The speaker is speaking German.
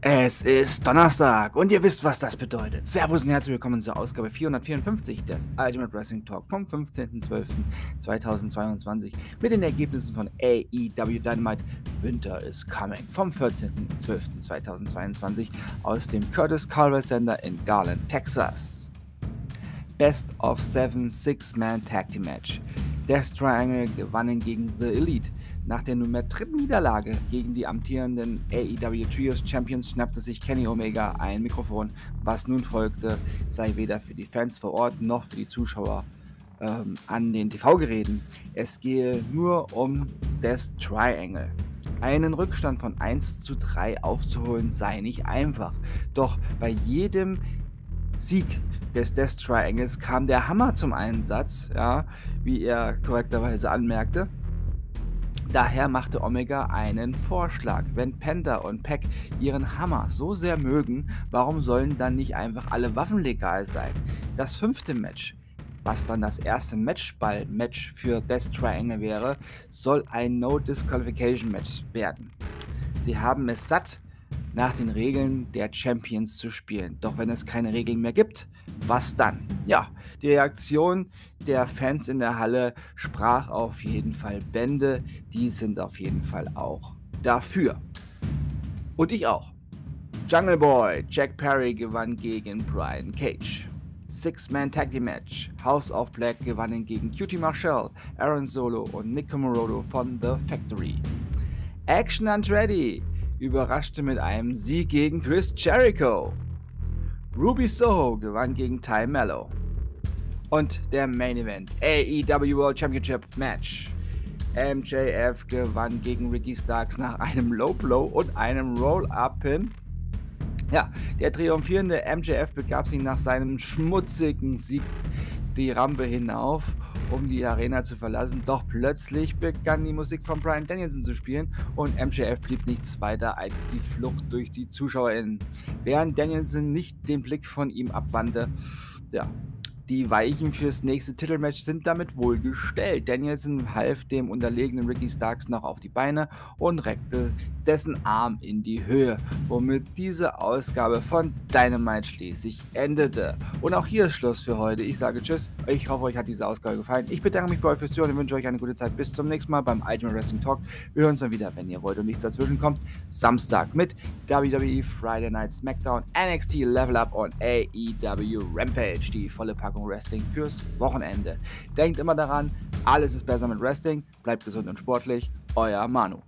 Es ist Donnerstag und ihr wisst, was das bedeutet. Servus und herzlich willkommen zur Ausgabe 454 des Ultimate Wrestling Talk vom 15.12.2022 mit den Ergebnissen von AEW Dynamite Winter is Coming vom 14.12.2022 aus dem Curtis Culver Center in Garland, Texas. Best of Seven Six-Man Tag Team Match. Death Triangle gewannen gegen The Elite. Nach der nunmehr dritten Niederlage gegen die amtierenden AEW Trios Champions schnappte sich Kenny Omega ein Mikrofon. Was nun folgte, sei weder für die Fans vor Ort noch für die Zuschauer ähm, an den TV-Geräten. Es gehe nur um Death Triangle. Einen Rückstand von 1 zu 3 aufzuholen sei nicht einfach. Doch bei jedem Sieg des Death Triangles kam der Hammer zum Einsatz, ja, wie er korrekterweise anmerkte. Daher machte Omega einen Vorschlag. Wenn Penta und Peck ihren Hammer so sehr mögen, warum sollen dann nicht einfach alle Waffen legal sein? Das fünfte Match, was dann das erste Matchball-Match für Death Triangle wäre, soll ein No-Disqualification-Match werden. Sie haben es satt, nach den Regeln der Champions zu spielen. Doch wenn es keine Regeln mehr gibt, was dann? Ja, die Reaktion der Fans in der Halle sprach auf jeden Fall Bände. Die sind auf jeden Fall auch dafür. Und ich auch. Jungle Boy, Jack Perry gewann gegen Brian Cage. Six-Man Tag Team Match. House of Black gewannen gegen Cutie Marshall, Aaron Solo und Nick Comorodo von The Factory. Action Andretti überraschte mit einem Sieg gegen Chris Jericho. Ruby Soho gewann gegen Ty Mello. Und der Main Event, AEW World Championship Match. MJF gewann gegen Ricky Starks nach einem Low Blow und einem Roll-Up-Pin. Ja, der triumphierende MJF begab sich nach seinem schmutzigen Sieg die Rampe hinauf um die Arena zu verlassen. Doch plötzlich begann die Musik von Brian Danielson zu spielen und MJF blieb nichts weiter als die Flucht durch die ZuschauerInnen. Während Danielson nicht den Blick von ihm abwandte, ja, die Weichen fürs nächste Titelmatch sind damit wohl gestellt. Danielson half dem unterlegenen Ricky Starks noch auf die Beine und reckte dessen Arm in die Höhe, womit diese Ausgabe von Dynamite schließlich endete. Und auch hier ist Schluss für heute. Ich sage Tschüss. Ich hoffe, euch hat diese Ausgabe gefallen. Ich bedanke mich bei euch fürs Zuhören und wünsche euch eine gute Zeit. Bis zum nächsten Mal beim Ultimate Wrestling Talk. Wir hören uns dann wieder, wenn ihr wollt und nichts dazwischen kommt. Samstag mit WWE Friday Night SmackDown, NXT Level Up und AEW Rampage. Die volle Packung Packung Wrestling fürs Wochenende. Denkt immer daran, alles ist besser mit Wrestling. Bleibt gesund und sportlich. Euer Manu.